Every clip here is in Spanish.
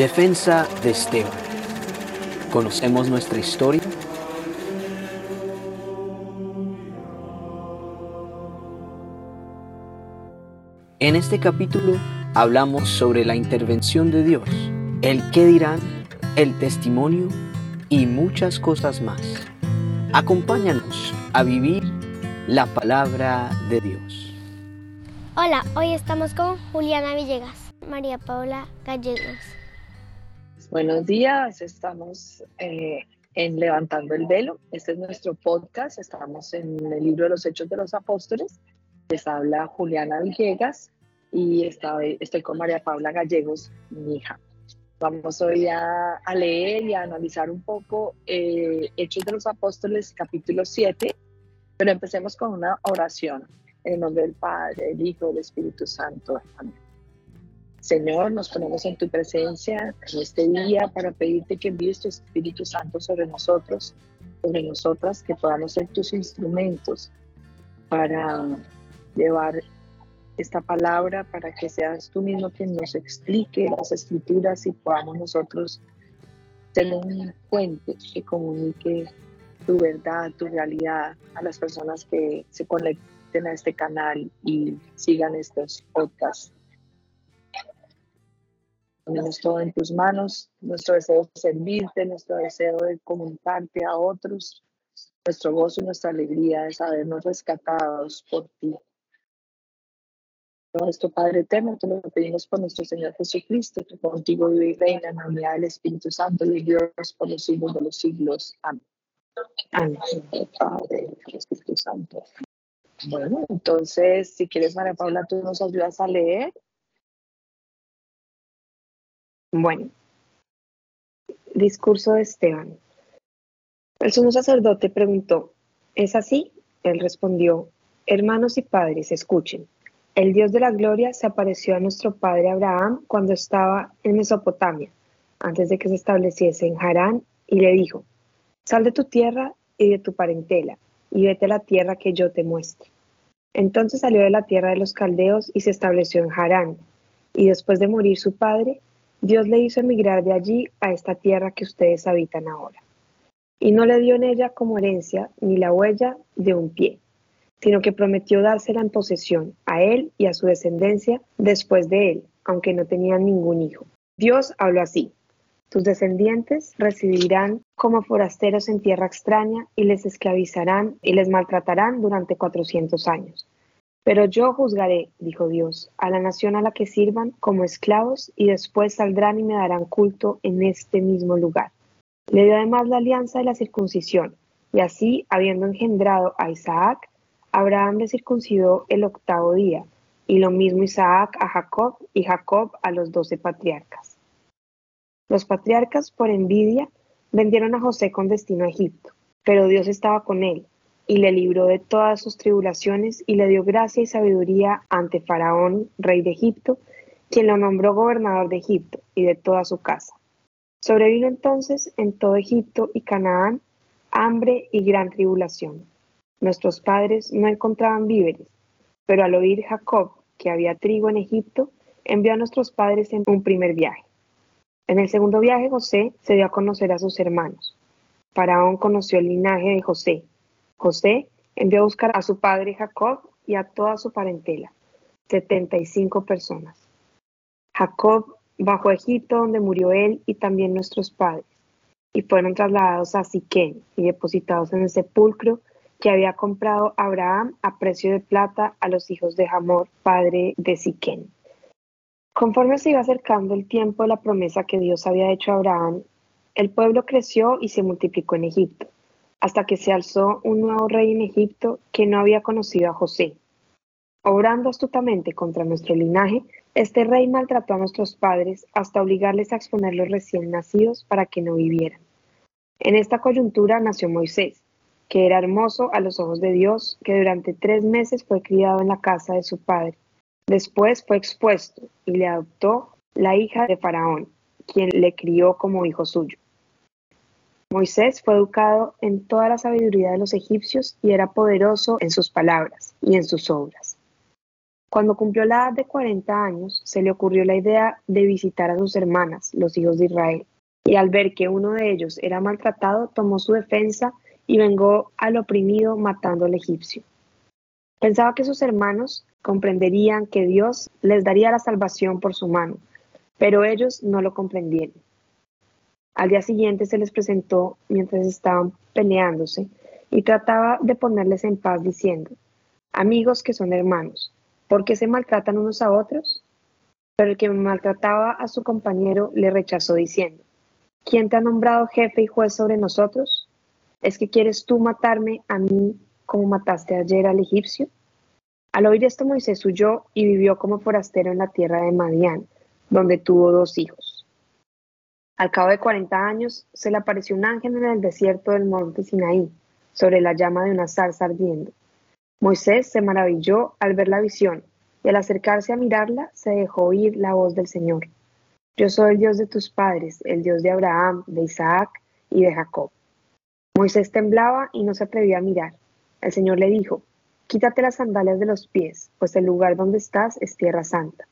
Defensa de Esteban. ¿Conocemos nuestra historia? En este capítulo hablamos sobre la intervención de Dios, el qué dirán, el testimonio y muchas cosas más. Acompáñanos a vivir la palabra de Dios. Hola, hoy estamos con Juliana Villegas, María Paula Gallegos. Buenos días, estamos eh, en Levantando el Velo. Este es nuestro podcast, estamos en el libro de los Hechos de los Apóstoles. Les habla Juliana Villegas y estoy, con María Paula Gallegos, mi hija. Vamos hoy a, leer y a analizar un poco eh, Hechos de los Apóstoles, capítulo 7, pero empecemos con una oración en el nombre del Padre, del Hijo, del Espíritu Santo. Amén. Señor, nos ponemos en tu presencia en este día para pedirte que envíes tu Espíritu Santo sobre nosotros, sobre nosotras, que podamos ser tus instrumentos para llevar esta palabra, para que seas tú mismo quien nos explique las escrituras y podamos nosotros tener un puente que comunique tu verdad, tu realidad a las personas que se conecten a este canal y sigan estos podcasts Ponemos todo en tus manos, nuestro deseo de servirte, nuestro deseo de comunicarte a otros, nuestro gozo y nuestra alegría de sabernos rescatados por ti. Esto, Padre eterno, te lo pedimos por nuestro Señor Jesucristo, que contigo vive y reina en la unidad del Espíritu Santo y Dios por los siglos de los siglos. Amén. Amén. Padre, Espíritu Santo. Bueno, entonces, si quieres, María Paula, tú nos ayudas a leer bueno, discurso de Esteban. El sumo sacerdote preguntó, ¿es así? Él respondió, hermanos y padres, escuchen. El Dios de la gloria se apareció a nuestro padre Abraham cuando estaba en Mesopotamia, antes de que se estableciese en Harán, y le dijo, sal de tu tierra y de tu parentela, y vete a la tierra que yo te muestre. Entonces salió de la tierra de los caldeos y se estableció en Harán, y después de morir su padre, Dios le hizo emigrar de allí a esta tierra que ustedes habitan ahora. Y no le dio en ella como herencia ni la huella de un pie, sino que prometió dársela en posesión a él y a su descendencia después de él, aunque no tenían ningún hijo. Dios habló así. Tus descendientes recibirán como forasteros en tierra extraña y les esclavizarán y les maltratarán durante cuatrocientos años. Pero yo juzgaré, dijo Dios, a la nación a la que sirvan como esclavos y después saldrán y me darán culto en este mismo lugar. Le dio además la alianza de la circuncisión, y así, habiendo engendrado a Isaac, Abraham le circuncidó el octavo día, y lo mismo Isaac a Jacob y Jacob a los doce patriarcas. Los patriarcas, por envidia, vendieron a José con destino a Egipto, pero Dios estaba con él y le libró de todas sus tribulaciones y le dio gracia y sabiduría ante Faraón, rey de Egipto, quien lo nombró gobernador de Egipto y de toda su casa. Sobrevino entonces en todo Egipto y Canaán hambre y gran tribulación. Nuestros padres no encontraban víveres, pero al oír Jacob que había trigo en Egipto, envió a nuestros padres en un primer viaje. En el segundo viaje José se dio a conocer a sus hermanos. Faraón conoció el linaje de José José envió a buscar a su padre Jacob y a toda su parentela, 75 personas. Jacob bajó a Egipto donde murió él y también nuestros padres, y fueron trasladados a Siquén y depositados en el sepulcro que había comprado Abraham a precio de plata a los hijos de Hamor, padre de Siquén. Conforme se iba acercando el tiempo de la promesa que Dios había hecho a Abraham, el pueblo creció y se multiplicó en Egipto hasta que se alzó un nuevo rey en Egipto que no había conocido a José. Obrando astutamente contra nuestro linaje, este rey maltrató a nuestros padres hasta obligarles a exponer los recién nacidos para que no vivieran. En esta coyuntura nació Moisés, que era hermoso a los ojos de Dios, que durante tres meses fue criado en la casa de su padre. Después fue expuesto y le adoptó la hija de Faraón, quien le crió como hijo suyo. Moisés fue educado en toda la sabiduría de los egipcios y era poderoso en sus palabras y en sus obras. Cuando cumplió la edad de 40 años, se le ocurrió la idea de visitar a sus hermanas, los hijos de Israel, y al ver que uno de ellos era maltratado, tomó su defensa y vengó al oprimido matando al egipcio. Pensaba que sus hermanos comprenderían que Dios les daría la salvación por su mano, pero ellos no lo comprendieron. Al día siguiente se les presentó mientras estaban peleándose y trataba de ponerles en paz diciendo, amigos que son hermanos, ¿por qué se maltratan unos a otros? Pero el que maltrataba a su compañero le rechazó diciendo, ¿quién te ha nombrado jefe y juez sobre nosotros? ¿Es que quieres tú matarme a mí como mataste ayer al egipcio? Al oír esto Moisés huyó y vivió como forastero en la tierra de Madián, donde tuvo dos hijos. Al cabo de cuarenta años se le apareció un ángel en el desierto del monte Sinaí, sobre la llama de una zarza ardiendo. Moisés se maravilló al ver la visión, y al acercarse a mirarla se dejó oír la voz del Señor. Yo soy el Dios de tus padres, el Dios de Abraham, de Isaac y de Jacob. Moisés temblaba y no se atrevía a mirar. El Señor le dijo, Quítate las sandalias de los pies, pues el lugar donde estás es tierra santa.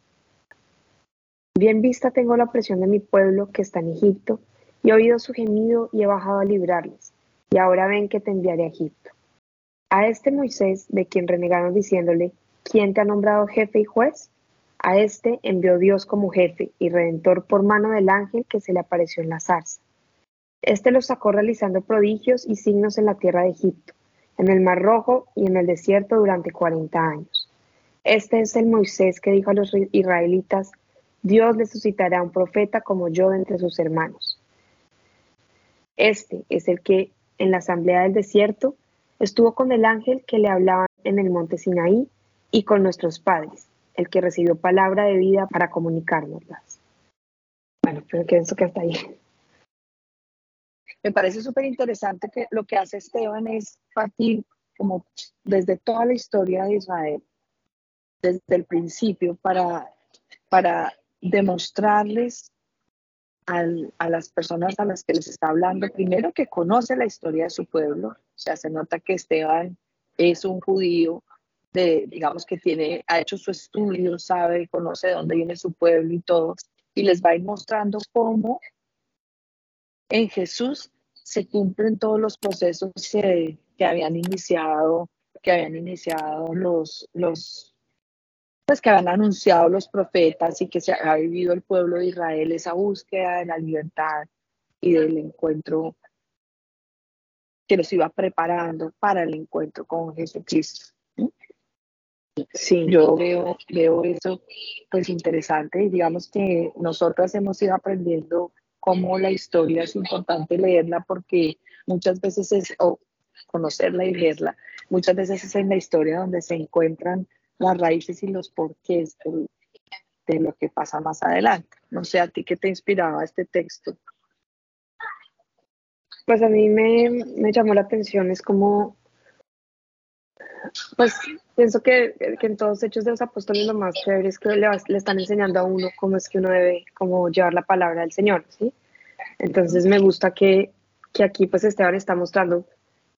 Bien vista tengo la opresión de mi pueblo que está en Egipto, y he oído su gemido y he bajado a librarles, y ahora ven que te enviaré a Egipto. A este Moisés, de quien renegaron diciéndole, ¿quién te ha nombrado jefe y juez? A este envió Dios como jefe y redentor por mano del ángel que se le apareció en la zarza. Este los sacó realizando prodigios y signos en la tierra de Egipto, en el Mar Rojo y en el desierto durante cuarenta años. Este es el Moisés que dijo a los israelitas, Dios les suscitará un profeta como yo entre sus hermanos. Este es el que en la asamblea del desierto estuvo con el ángel que le hablaba en el monte Sinaí y con nuestros padres, el que recibió palabra de vida para comunicárnoslas. Bueno, pero pienso que hasta ahí. Me parece súper interesante que lo que hace Esteban es partir como desde toda la historia de Israel, desde el principio, para, para demostrarles a las personas a las que les está hablando, primero que conoce la historia de su pueblo, o sea, se nota que Esteban es un judío, de, digamos que tiene, ha hecho su estudio, sabe, conoce de dónde viene su pueblo y todo, y les va a ir mostrando cómo en Jesús se cumplen todos los procesos que, habían iniciado, que habían iniciado los, los, pues que habían anunciado los profetas y que se ha vivido el pueblo de Israel esa búsqueda de la libertad y del encuentro que los iba preparando para el encuentro con Jesucristo. Sí, yo veo, veo eso pues interesante y digamos que nosotras hemos ido aprendiendo cómo la historia es importante leerla porque muchas veces es, o conocerla y leerla, muchas veces es en la historia donde se encuentran las raíces y los porqués de, de lo que pasa más adelante. No sé, a ti qué te inspiraba este texto. Pues a mí me, me llamó la atención, es como, pues pienso que, que, en todos hechos de los apóstoles lo más chévere es que le, le, están enseñando a uno cómo es que uno debe como llevar la palabra del Señor, ¿sí? Entonces me gusta que, que aquí pues Esteban está mostrando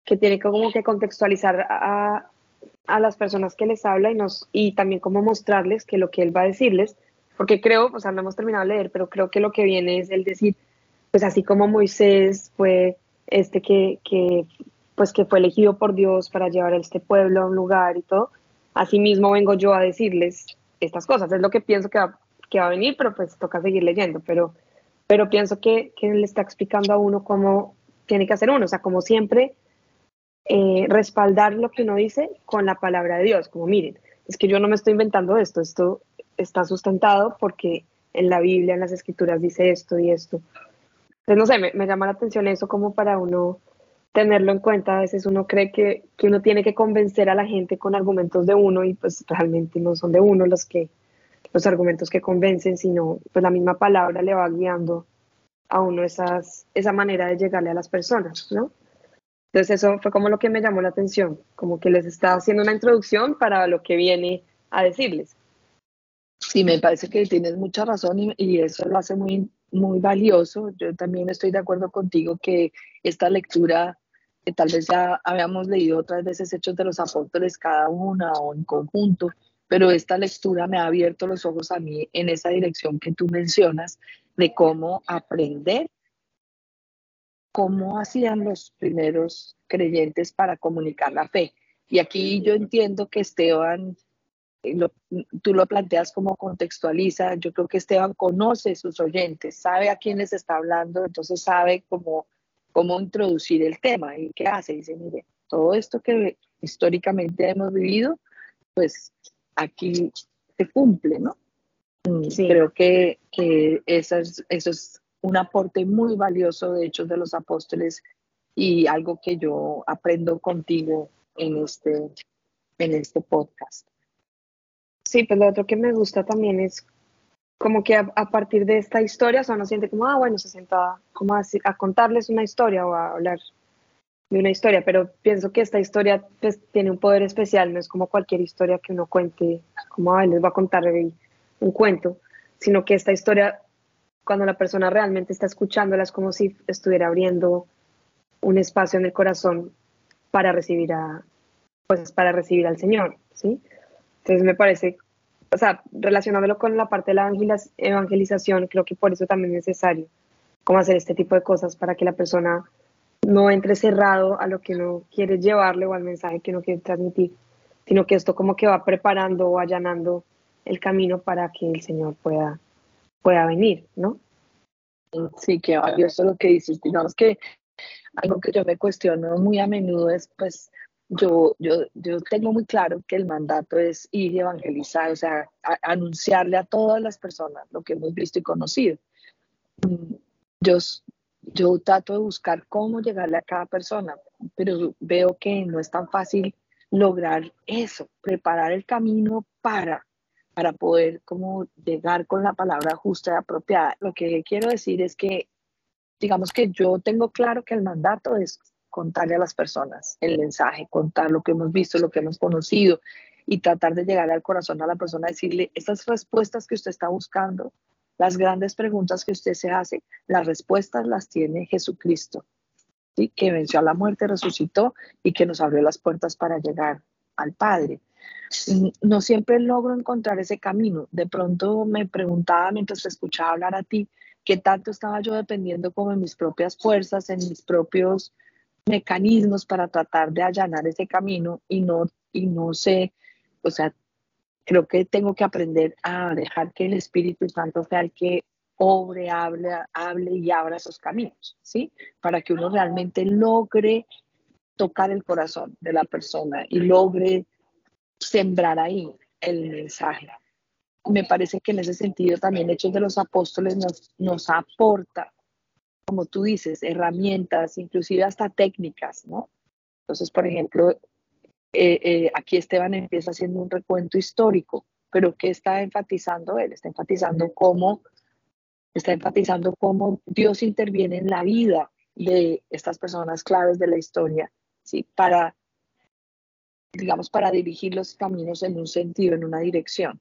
que tiene como que contextualizar a, a las personas que les habla y, nos, y también como mostrarles que lo que él va a decirles, porque creo, o sea, no hemos terminado de leer, pero creo que lo que viene es el decir, pues así como Moisés fue este que, que pues que fue elegido por Dios para llevar a este pueblo a un lugar y todo, así mismo vengo yo a decirles estas cosas. Es lo que pienso que va, que va a venir, pero pues toca seguir leyendo. Pero, pero pienso que, que le está explicando a uno cómo tiene que hacer uno. O sea, como siempre, eh, respaldar lo que uno dice con la palabra de Dios. Como miren, es que yo no me estoy inventando esto, esto está sustentado porque en la Biblia, en las escrituras dice esto y esto. Entonces, no sé, me, llama la atención eso como para uno tenerlo en cuenta. A veces uno cree que, que, uno tiene que convencer a la gente con argumentos de uno y pues realmente no son de uno los que los argumentos que convencen, sino pues la misma palabra le va guiando a uno esas, esa manera de llegarle a las personas, ¿no? Entonces eso fue como lo que me llamó la atención, como que les está haciendo una introducción para lo que viene a decirles. Sí, me parece que tienes mucha razón y, eso lo hace muy, muy valioso. Yo también estoy de acuerdo contigo que esta lectura que tal vez ya habíamos leído otras veces Hechos de los Apóstoles cada una o en conjunto, pero esta lectura me ha abierto los ojos a mí en esa dirección que tú mencionas de cómo aprender cómo hacían los primeros creyentes para comunicar la fe. Y aquí yo entiendo que Esteban, eh, tú lo planteas como contextualiza, yo creo que Esteban conoce sus oyentes, sabe a quiénes está hablando, entonces sabe cómo, cómo introducir el tema y qué hace. Dice, mire, todo esto que históricamente hemos vivido, pues aquí se cumple, ¿no? Mm, creo que, que eso, es, eso es un aporte muy valioso de Hechos de los Apóstoles y algo que yo aprendo contigo en este, en este podcast. Sí, pues lo otro que me gusta también es como que a, partir de esta historia, o sea, uno siente como, ah, bueno, se sienta como a, a, contarles una historia o a hablar de una historia, pero pienso que esta historia pues, tiene un poder especial, no es como cualquier historia que uno cuente, como, ah, les va a contar un cuento, sino que esta historia cuando la persona realmente está escuchándola es como si estuviera abriendo un espacio en el corazón para recibir a pues para recibir al Señor, ¿sí? Entonces me parece, o sea, relacionándolo con la parte de la evangelización, creo que por eso también es necesario cómo hacer este tipo de cosas para que la persona no entre cerrado a lo que no quiere llevarle o al mensaje que no quiere transmitir, sino que esto como que va preparando o allanando el camino para que el Señor pueda pueda venir, ¿no? Sí, qué valioso lo que dices. Digamos que algo que yo me cuestiono muy a menudo es, pues, yo, yo, yo tengo muy claro que el mandato es ir y evangelizar, o sea, anunciarle a todas las personas lo que hemos visto y conocido. Mm, yo, yo trato de buscar cómo llegarle a cada persona, pero veo que no es tan fácil lograr eso, preparar el camino para para poder como llegar con la palabra justa y apropiada. Lo que quiero decir es que, digamos que yo tengo claro que el mandato es contarle a las personas el mensaje, contar lo que hemos visto, lo que hemos conocido y tratar de llegar al corazón a la persona, decirle esas respuestas que usted está buscando, las grandes preguntas que usted se hace, las respuestas las tiene Jesucristo, que venció a la muerte, resucitó y que nos abrió las puertas para llegar al Padre no siempre logro encontrar ese camino. De pronto me preguntaba mientras te escuchaba hablar a ti, qué tanto estaba yo dependiendo como en mis propias fuerzas, en mis propios mecanismos para tratar de allanar ese camino y no, y no sé, o sea, creo que tengo que aprender a dejar que el Espíritu Santo sea el que obre, hable, hable y abra esos caminos, ¿sí? Para que uno realmente logre tocar el corazón de la persona y logre sembrar ahí el mensaje. Me parece que en ese sentido también Hechos de los Apóstoles nos, nos aporta, como tú dices, herramientas, inclusive hasta técnicas, ¿no? Entonces, por ejemplo, eh, eh, aquí Esteban empieza haciendo un recuento histórico, pero ¿qué está enfatizando él? Está enfatizando cómo, está enfatizando cómo Dios interviene en la vida de estas personas claves de la historia, ¿sí? Para digamos, para dirigir los caminos en un sentido, en una dirección.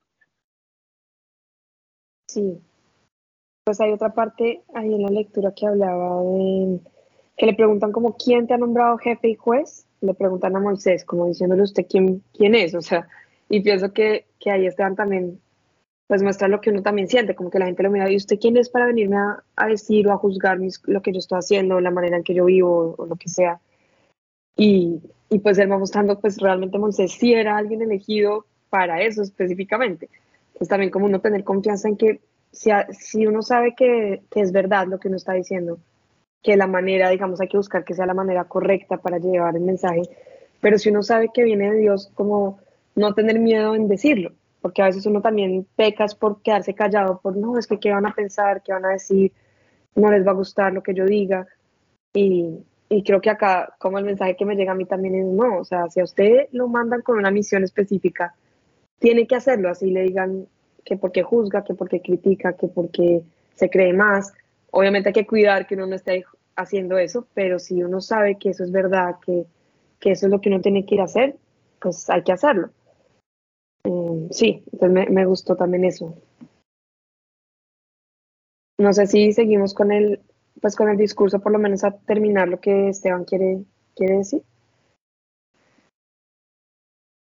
Sí. Pues hay otra parte ahí en la lectura que hablaba de que le preguntan como quién te ha nombrado jefe y juez, le preguntan a Moisés, como diciéndole usted quién, quién es, o sea, y pienso que, que ahí Esteban también pues muestra lo que uno también siente, como que la gente lo mira y usted quién es para venirme a, a decir o a juzgar mis, lo que yo estoy haciendo, la manera en que yo vivo o lo que sea. Y, y pues él va mostrando, pues realmente Moisés sí era alguien elegido para eso específicamente. Es también como uno tener confianza en que si, si uno sabe que, que, es verdad lo que uno está diciendo, que la manera, digamos, hay que buscar que sea la manera correcta para llevar el mensaje, pero si uno sabe que viene de Dios, como no tener miedo en decirlo, porque a veces uno también pecas por quedarse callado, por no, es que qué van a pensar, qué van a decir, no les va a gustar lo que yo diga, y, y creo que acá, como el mensaje que me llega a mí también es no, o sea, si a usted lo mandan con una misión específica, tiene que hacerlo, así le digan que porque juzga, que porque critica, que porque se cree más. Obviamente hay que cuidar que uno no esté haciendo eso, pero si uno sabe que eso es verdad, que, que eso es lo que uno tiene que ir a hacer, pues hay que hacerlo. Eh, sí, entonces me, me gustó también eso. No sé si seguimos con el, pues con el discurso por lo menos a terminar lo que Esteban quiere, quiere decir.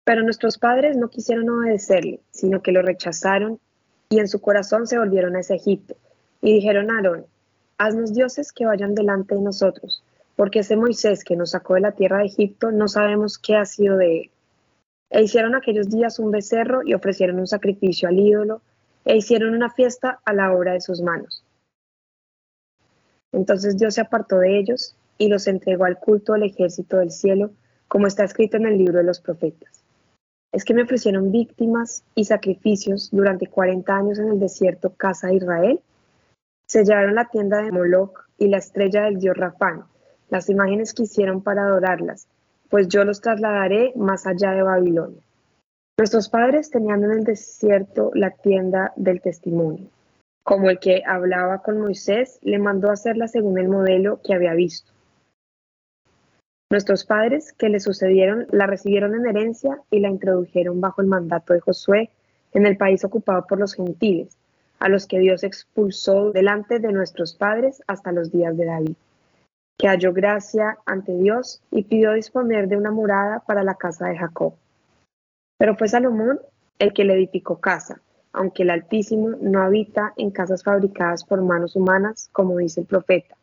Pero nuestros padres no quisieron obedecerle, sino que lo rechazaron y en su corazón se volvieron a ese Egipto. Y dijeron a Aarón, haznos dioses que vayan delante de nosotros, porque ese Moisés que nos sacó de la tierra de Egipto no sabemos qué ha sido de él. E hicieron aquellos días un becerro y ofrecieron un sacrificio al ídolo, e hicieron una fiesta a la obra de sus manos. Entonces Dios se apartó de ellos y los entregó al culto del ejército del cielo, como está escrito en el libro de los profetas. Es que me ofrecieron víctimas y sacrificios durante 40 años en el desierto casa de Israel. Se llevaron la tienda de Moloch y la estrella del dios Rafán, las imágenes que hicieron para adorarlas, pues yo los trasladaré más allá de Babilonia. Nuestros padres tenían en el desierto la tienda del testimonio. Como el que hablaba con Moisés, le mandó hacerla según el modelo que había visto. Nuestros padres que le sucedieron la recibieron en herencia y la introdujeron bajo el mandato de Josué en el país ocupado por los gentiles, a los que Dios expulsó delante de nuestros padres hasta los días de David, que halló gracia ante Dios y pidió disponer de una morada para la casa de Jacob. Pero fue Salomón el que le edificó casa, aunque el Altísimo no habita en casas fabricadas por manos humanas, como dice el profeta.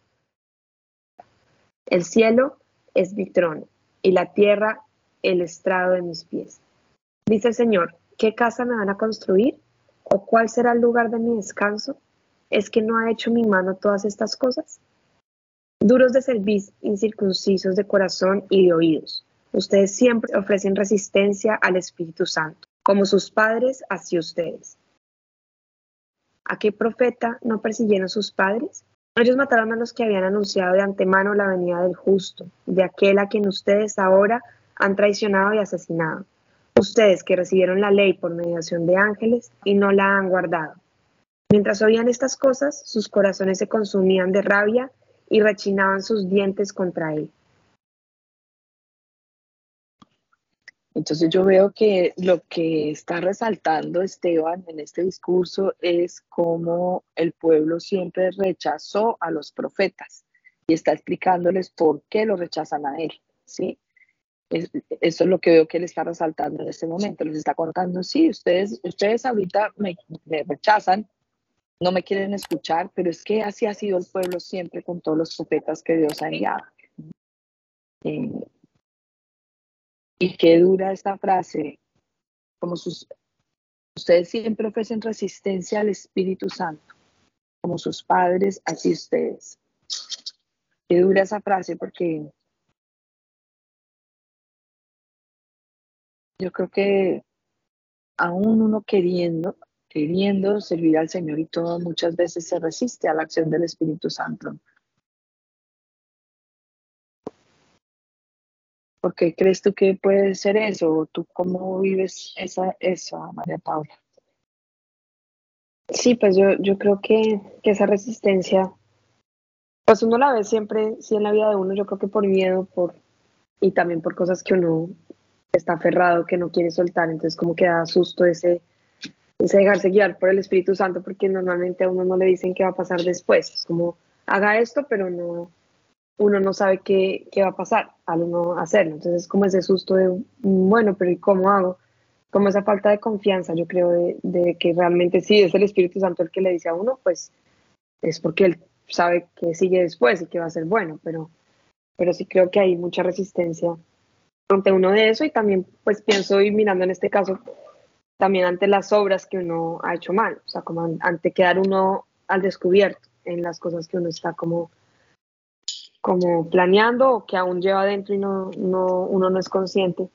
El cielo es mi trono, y la tierra el estrado de mis pies. Dice el Señor, ¿qué casa me van a construir? ¿O cuál será el lugar de mi descanso? ¿Es que no ha hecho mi mano todas estas cosas? Duros de cerviz, incircuncisos de corazón y de oídos. Ustedes siempre ofrecen resistencia al Espíritu Santo, como sus padres, así ustedes. ¿A qué profeta no persiguieron sus padres? Ellos mataron a los que habían anunciado de antemano la venida del justo, de aquel a quien ustedes ahora han traicionado y asesinado. Ustedes que recibieron la ley por mediación de ángeles y no la han guardado. Mientras oían estas cosas, sus corazones se consumían de rabia y rechinaban sus dientes contra él. Entonces yo veo que lo que está resaltando Esteban en este discurso es cómo el pueblo siempre rechazó a los profetas y está explicándoles por qué lo rechazan a él, ¿sí? eso es lo que veo que él está resaltando en este momento. Les está contando, sí, ustedes, ustedes ahorita me, rechazan, no me quieren escuchar, pero es que así ha sido el pueblo siempre con todos los profetas que Dios ha enviado. Y qué dura esta frase, como sus, ustedes siempre ofrecen resistencia al Espíritu Santo, como sus padres, así ustedes. Qué dura esa frase porque yo creo que aún uno queriendo, queriendo servir al Señor y todo, muchas veces se resiste a la acción del Espíritu Santo. ¿Por qué crees tú que puede ser eso? ¿Tú cómo vives esa, esa María Paula? Sí, pues yo, yo creo que, que esa resistencia, pues uno la ve siempre, sí en la vida de uno, yo creo que por miedo, por y también por cosas que uno está aferrado, que no quiere soltar, entonces como que da susto ese, ese dejarse guiar por el Espíritu Santo, porque normalmente a uno no le dicen qué va a pasar después, es como haga esto, pero no, uno no sabe qué, qué va a pasar al uno hacerlo. Entonces es como ese susto de, mm, bueno, pero ¿y cómo hago? Como esa falta de confianza, yo creo, de, de, que realmente sí es el Espíritu Santo el que le dice a uno, pues es porque él sabe que sigue después y que va a ser bueno, pero, pero sí creo que hay mucha resistencia ante uno de eso y también pues pienso y mirando en este caso también ante las obras que uno ha hecho mal, o sea, como ante quedar uno al descubierto en las cosas que uno está como como planeando o que aún lleva adentro y no, no, uno no es consciente.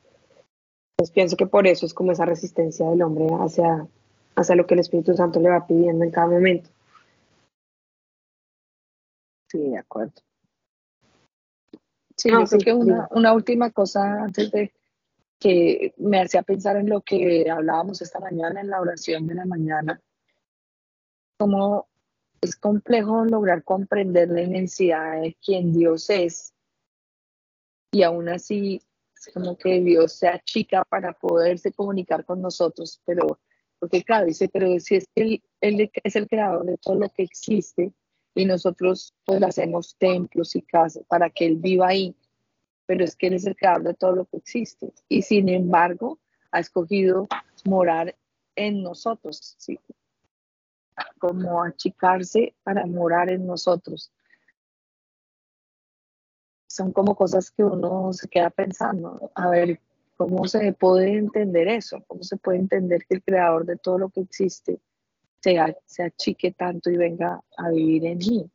Pues pienso que por eso es como esa resistencia del hombre hacia, hacia lo que el Espíritu Santo le va pidiendo en cada momento. Sí, de acuerdo. Sí, yo creo que una, una última cosa antes de que me hacía pensar en lo que hablábamos esta mañana en la oración de la mañana, como es complejo lograr comprender la inmensidad de quien Dios es y aún así como que Dios sea chica para poderse comunicar con nosotros, pero porque claro, dice, pero si es que él, es el creador de todo lo que existe y nosotros pues hacemos templos y casas para que Él viva ahí, pero es que Él es el creador de todo lo que existe y sin embargo ha escogido morar en nosotros, ¿sí? Como achicarse para morar en nosotros. Son como cosas que uno se queda pensando, a ver, ¿cómo se puede entender eso? ¿Cómo se puede entender que el creador de todo lo que existe se, se achique tanto y venga a vivir en mí?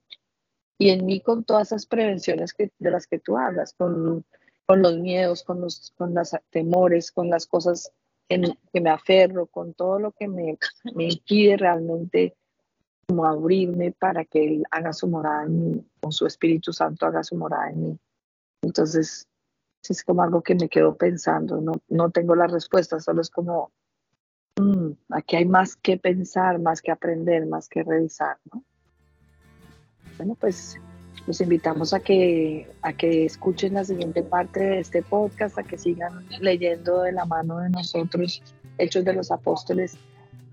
Y en mí con todas esas prevenciones que, de las que tú hablas, con, con los miedos, con los con los temores, con las cosas que me aferro, con todo lo que me, me impide realmente como abrirme para que Él haga su morada en mí, con su Espíritu Santo haga su morada en mí. Entonces, es como algo que me quedo pensando, no, no tengo la respuesta, solo es como, mm, aquí hay más que pensar, más que aprender, más que revisar, ¿no? Bueno, pues los invitamos a que, a que escuchen la siguiente parte de este podcast, a que sigan leyendo de la mano de nosotros Hechos de los Apóstoles,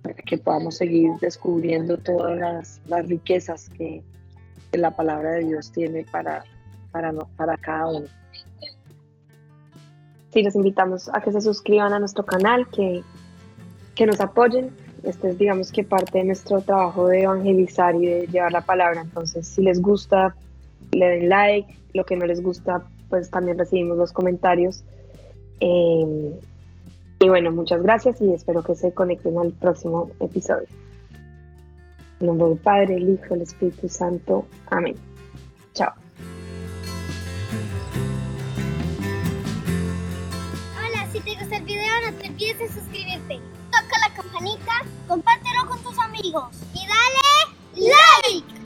para que podamos seguir descubriendo todas las, las riquezas que, la palabra de Dios tiene para, para, para cada uno. Sí, los invitamos a que se suscriban a nuestro canal, que, que nos apoyen. Este es, digamos que parte de nuestro trabajo de evangelizar y de llevar la palabra. Entonces, si les gusta, le den like. Lo que no les gusta, pues también recibimos los comentarios. Eh, y bueno, muchas gracias y espero que se conecten al próximo episodio. En nombre del Padre, el Hijo, el Espíritu Santo. Amén. Chao. Hola, si te gusta el video no te olvides de suscribirte. Toca la campanita, compártelo con tus amigos y dale like.